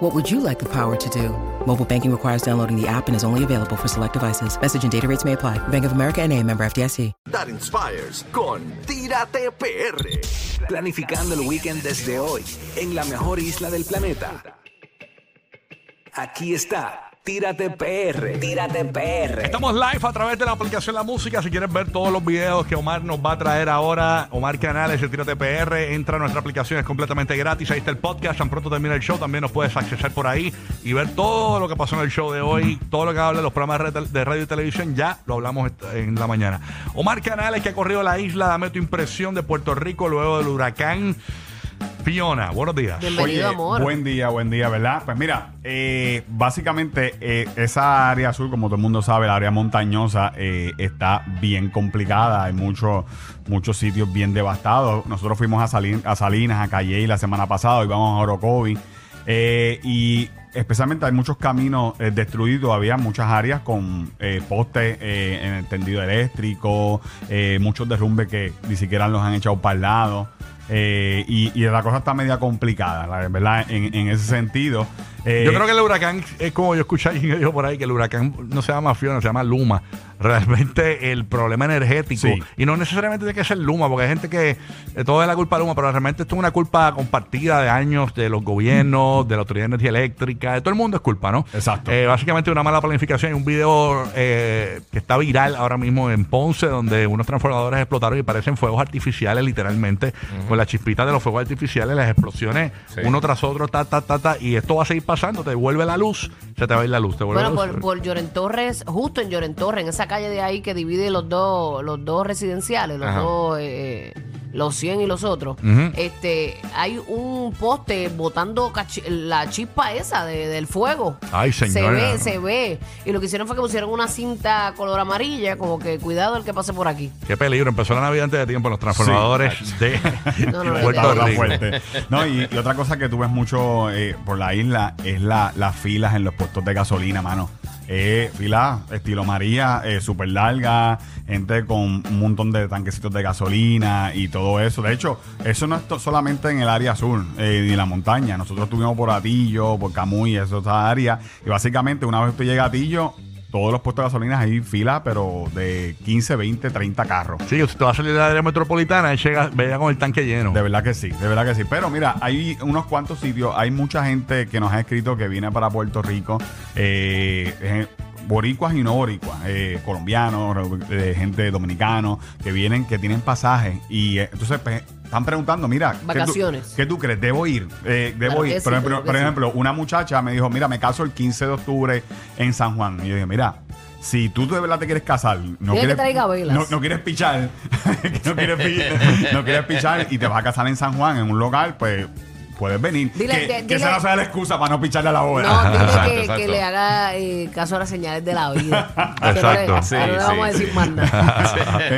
What would you like the power to do? Mobile banking requires downloading the app and is only available for select devices. Message and data rates may apply. Bank of America and a member FDIC. That inspires con Tírate PR. Planificando el weekend desde hoy en la mejor isla del planeta. Aquí está. Tírate PR. Tírate PR. Estamos live a través de la aplicación La Música. Si quieres ver todos los videos que Omar nos va a traer ahora, Omar Canales, Tírate PR, entra a nuestra aplicación, es completamente gratis. Ahí está el podcast. Tan pronto termina el show, también nos puedes accesar por ahí y ver todo lo que pasó en el show de hoy, todo lo que habla de los programas de radio y televisión. Ya lo hablamos en la mañana. Omar Canales, que ha corrido la isla, dame tu impresión de Puerto Rico luego del huracán. Fiona, buenos días. Bienvenido, Oye, amor. Buen día, buen día, ¿verdad? Pues mira, eh, básicamente eh, esa área sur, como todo el mundo sabe, la área montañosa eh, está bien complicada. Hay muchos muchos sitios bien devastados. Nosotros fuimos a, Salin- a Salinas, a Calley la semana pasada, hoy vamos a Orocovi. Eh, y especialmente hay muchos caminos eh, destruidos, había muchas áreas con eh, postes eh, en el tendido eléctrico, eh, muchos derrumbes que ni siquiera los han echado para el lado. Eh, y, y la cosa está media complicada, verdad, en, en ese sentido. Eh, Yo creo que el huracán es como yo escuché dijo por ahí que el huracán no se llama Fiona, se llama Luma. Realmente el problema energético, Sí. y no necesariamente tiene que ser Luma, porque hay gente que eh, todo es la culpa de Luma, pero realmente esto es una culpa compartida de años de los gobiernos, de la Autoridad de Energía Eléctrica, de todo el mundo es culpa, ¿no? Exacto. Eh, básicamente una mala planificación. Hay un video eh, que está viral ahora mismo en Ponce, donde unos transformadores explotaron y parecen fuegos artificiales, literalmente, con las chispitas de los fuegos artificiales, las explosiones, uno tras otro, ta, ta, ta, ta, y esto va a seguir pasando, te vuelve la luz, se te va a ir la luz, te vuelve Bueno, la luz. por, por Lloren Torres, justo en Lloren Torres, en esa calle de ahí que divide los dos, los dos residenciales, los dos, eh, los 100 y los otros, Ujú. este, hay un poste botando cachi- la chispa esa de- del fuego. Ay, Se señora. ve, se ve. Y lo que hicieron fue que pusieron una cinta color amarilla, como que cuidado el que pase por aquí. Qué peligro, empezó la Navidad antes de tiempo los transformadores de No, no, Puerto está Rico. fuerte. No, y, y otra cosa que tú ves mucho eh, por la isla es la, las filas en los puestos de gasolina, mano. Eh, fila estilo María, eh, súper larga, gente con un montón de tanquecitos de gasolina y todo eso. De hecho, eso no es solamente en el área sur eh, ni la montaña. Nosotros estuvimos por Atillo, por Camuy, esa otra área. Y básicamente, una vez tú llegas a Atillo, todos los puestos de gasolina hay fila, pero de 15, 20, 30 carros. Sí, usted va a salir de la área metropolitana y llega, con el tanque lleno. De verdad que sí, de verdad que sí. Pero mira, hay unos cuantos sitios, hay mucha gente que nos ha escrito que viene para Puerto Rico, eh, boricuas y no boricuas, eh, colombianos, eh, gente dominicano, que vienen, que tienen pasajes y eh, entonces pues, están preguntando, mira, ¿qué tú- Vacaciones. ¿qué tú, crees? ¿Debo ir? Eh, ¿Debo Claro ir? sí, por ejemplo, sí. una muchacha me dijo, mira, me caso el 15 de octubre en San Juan. Y yo dije, mira, si tú de verdad te quieres casar, no que quieres, no, no quieres pichar, no, quieres pi- no quieres pichar y te vas a casar en San Juan, en un local, pues puedes venir. Dile- que, de- que dile- esa no sea la excusa para no picharle a la boda. No, dile Exacto, que, exacto. que le haga eh, caso a las señales de la vida. Que no le- Exacto. Sí, no le vamos a decir más nada.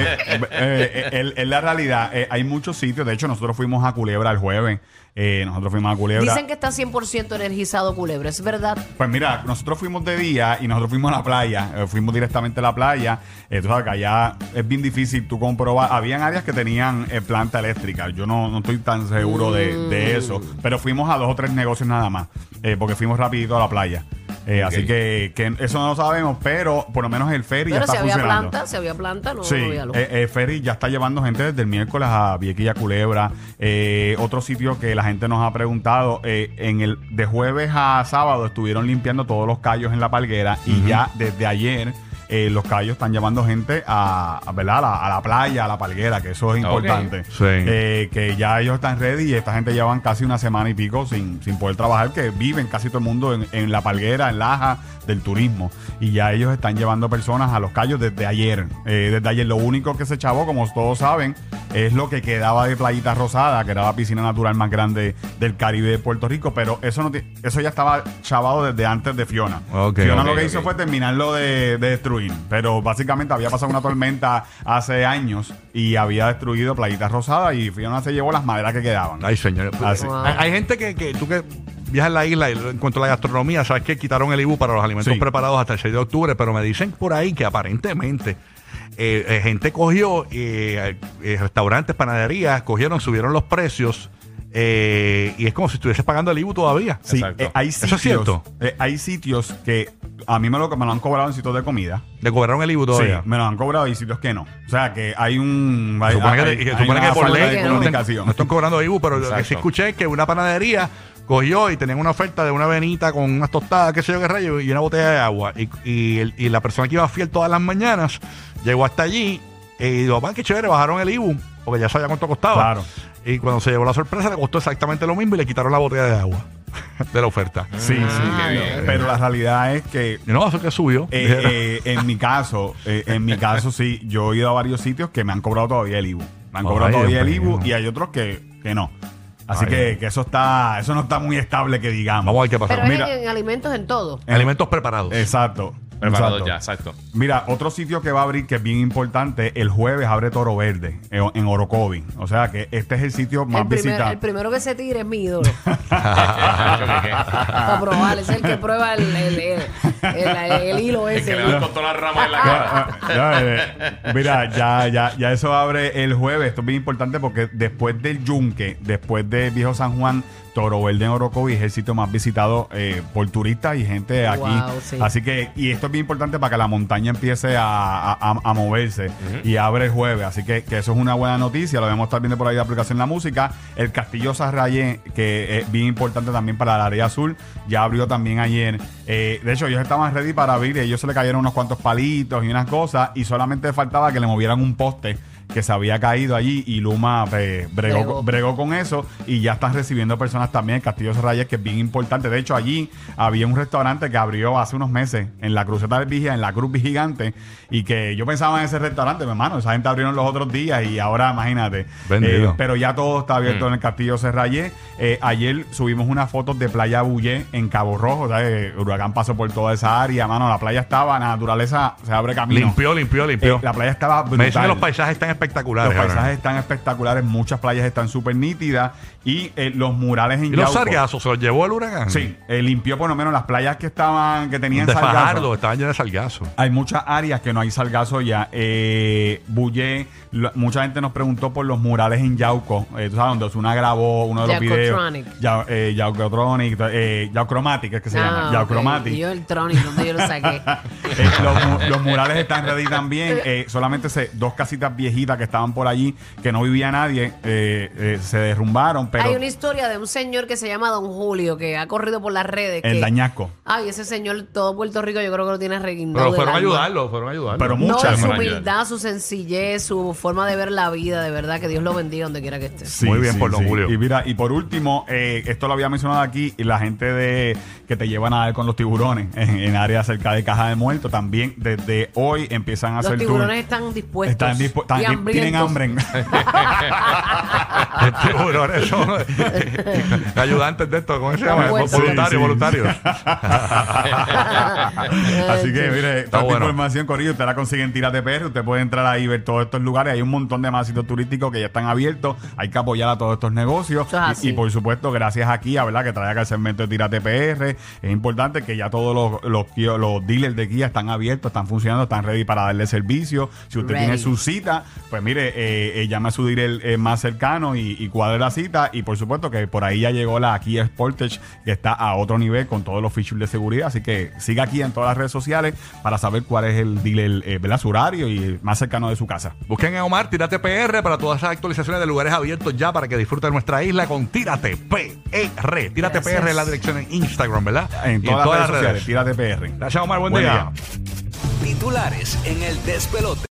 Eh, eh, en la realidad, eh, hay muchos sitios. De hecho, nosotros fuimos a Culebra el jueves. Eh, nosotros fuimos a Culebra. Dicen que está 100% energizado Culebra, ¿es verdad? Pues mira, nosotros fuimos de día y nosotros fuimos a la playa. eh, fuimos directamente a la playa. Eh, tú sabes que allá es bien difícil tú comprobar. Habían áreas que tenían eh, planta eléctrica. Yo no, no estoy tan seguro de, de eso. Pero fuimos a dos o tres negocios nada más. eh, porque fuimos rapidito a la playa. Eh, Así que, que eso no lo sabemos, pero por lo menos el ferry ya Pero está si había funcionando. planta, si había planta, no, Sí, no había luz. eh, eh, Ferry ya está llevando gente desde el miércoles a Viequilla Culebra. Eh, otro sitio que la gente nos ha preguntado, eh, en el de jueves a sábado estuvieron limpiando todos los callos en la palguera y ya desde ayer eh, los callos están llevando gente a, a, ¿verdad? A, la, a la playa, a la palguera, que eso es importante. Sí. Eh, que ya ellos están ready y esta gente llevan casi una semana y pico sin, sin poder trabajar, que viven casi todo el mundo en, en la palguera, en Laja del turismo. Y ya ellos están llevando personas a los callos desde ayer. Eh, desde ayer lo único que se chavó, como todos saben, es lo que quedaba de Playita Rosada, que era la piscina natural más grande del Caribe de Puerto Rico, pero eso no eso ya estaba chavado desde antes de Fiona. Fiona lo que hizo fue terminarlo de, de destruir, pero básicamente había pasado una tormenta hace años y había destruido Playita Rosada y Fiona se llevó las maderas que quedaban. Ay, señor. Así. Hay, hay gente que, que tú que viajas en la isla y en cuanto a la gastronomía, sabes que quitaron el IBU para los alimentos Sí. preparados hasta el 6 de octubre, pero me dicen por ahí que aparentemente eh, eh, gente cogió eh, eh, restaurantes, panaderías, cogieron, subieron los precios eh, y es como si estuviese pagando el IBU todavía. Sí, Exacto. eh, hay ¿Eso es sitios, cierto? eh, hay sitios que a mí me lo, me lo han cobrado en sitios de comida. Le cobraron el IBU todavía. Sí, me lo han cobrado y sitios que no. O sea, que hay un. Se Hay, supone que, hay- que- hay supone una que por falta ley de no. comunicación. no están cobrando IBU, pero lo que sí Exacto. escuché es que una panadería cogió y tenían una oferta de una avenita con unas tostadas, qué sé yo qué rayo, y una botella de agua. Y, y, el- y la persona que iba fiel todas las mañanas llegó hasta allí y dijo, "Man, qué chévere, bajaron el IBU, porque ya sabía cuánto costaba. Claro. Y cuando se llevó la sorpresa le costó exactamente lo mismo y le quitaron la botella de agua de la oferta. Sí, Ah, sí. qué bien. Pero la realidad es que no, eso que subió. Eh, eh, en mi caso, eh, en mi caso sí, yo he ido a varios sitios que me han cobrado todavía el IBU. Me han Ay, cobrado todavía el IBU y hay otros que, que no. Así Ay, que, que eso está, eso no está muy estable que digamos. Vamos a ver qué pasa. Pero Mira. es en, en alimentos en todo. Alimentos preparados. Exacto. Preparado exacto. ya, exacto. Mira, otro sitio que va a abrir que es bien importante, el jueves abre Toro Verde en, en Orocovi. O sea que este es el sitio más El, primer- visitado. el primero que se tire es mi ídolo. Para probar, es el que prueba el, el, el, el- el hilo El ese. que le dan con todas las ramas en la cara. Ah, ah, ya, eh, mira, ya, ya, ya eso abre el jueves. Esto es bien importante porque después del Yunque, después de Viejo San Juan, Toro Verde en Orocovi es el sitio más visitado eh, por turistas y gente aquí. Wow, sí. Así que, y esto es bien importante para que la montaña empiece a, a- a- a moverse y abre el jueves. Así que, que eso es una buena noticia. Lo debemos estar viendo por ahí de aplicación La Música. El Castillo Sarrayé, que es bien importante también para la área azul, ya abrió también ayer. Eh, de hecho, ellos estaban ready para abrir. Ellos se le cayeron unos cuantos palitos y unas cosas y solamente faltaba que le movieran un poste que se había caído allí y Luma eh, bregó, Bregó. bregó con eso y ya están recibiendo personas también en Castillo Reyes, que es bien importante. De hecho, allí había un restaurante que abrió hace unos meses en la cruceta del Vigía, en la Cruz Gigante, y que yo pensaba en ese restaurante, mi hermano, esa gente abrieron los otros días y ahora imagínate. Vendido. Eh, pero ya todo está abierto en el Castillo Serrayé. Eh, ayer subimos unas fotos de Playa Bullé en Cabo Rojo, o sea, eh, huracán pasó por toda esa área, mano, la playa estaba, la naturaleza se abre camino. Limpió, limpió, limpió. Eh, la playa estaba brutal. Me dicen que los paisajes están espectaculares. Los ahora. paisajes están espectaculares, muchas playas están súper nítidas y eh, los murales en ¿Y los Yauco- sargazos se los llevó el huracán? Sí, eh, limpió por lo menos las playas que estaban, que tenían De sargazo. Fajardo, estaban llenas de sargazo. Hay muchas áreas que no hay sargazo ya. Eh, Bullé, lo- mucha gente nos preguntó por los murales en Yauco. Eh, tú sabes, donde Osuna grabó uno de los videos. Yaucotronic. Ya, eh, Yaucotronic, eh, Yaucromatic es que se Ah, llama. ok. Y yo el Tronic, donde yo lo saqué. Eh, los, mu- los murales están ready también. Eh, solamente se- dos casitas viejitas que estaban por allí, que no vivía nadie, eh, eh, se derrumbaron. Pero Hay una historia de un señor que se llama Don Julio, que ha corrido por las redes. el que, dañasco. Ay, ese señor, todo Puerto Rico, yo creo que lo tiene reguindado. Pero fueron a ayudarlo, fueron a ayudarlo. Pero No, muchas. y su humildad, su sencillez, su forma de ver la vida, de verdad, que Dios lo bendiga donde quiera que esté. Sí, Muy bien sí, por Don sí. Julio. Y mira, y por último, eh, esto lo había mencionado aquí, y la gente de que te llevan a ver con los tiburones en, en áreas cerca de Caja de Muertos, también desde hoy empiezan a Los hacer tiburones tour. están dispuestos. Están dispu- están- y tienen hambrientos. hambre. tiburones son ayudantes de esto, ¿cómo se llama? Voluntarios, Sí, sí. voluntarios. Así que, mire, toda bueno. información, Corillo, usted la consigue en Tírate PR. Usted puede entrar ahí y ver todos estos lugares. Hay un montón de más sitios turísticos que ya están abiertos. Hay que apoyar a todos estos negocios. Eso es así. Y, y por supuesto, gracias aquí, a verdad, que traiga el segmento de Tírate PR. Es importante que ya todos los, los, dealers de Kia están abiertos, están funcionando, están ready para darle servicio. Si usted Ready. tiene su cita, pues mire, eh, eh, llame a su dealer eh, más cercano y, y cuadre la cita. Y por supuesto que por ahí ya llegó la Kia Sportage, que está a otro nivel con todos los features de seguridad. Así que siga aquí en todas las redes sociales para saber cuál es el dealer, eh, ¿verdad? Su horario y el más cercano de su casa. Busquen en Omar, Tírate PR para todas esas actualizaciones de lugares abiertos ya para que disfruten nuestra isla con Tírate PR. Tírate Gracias. PR es la dirección en Instagram, ¿verdad? En todas, las redes sociales, Tírate PR. Gracias, Omar. Buen, Buen día. día. Titulares en el despelote.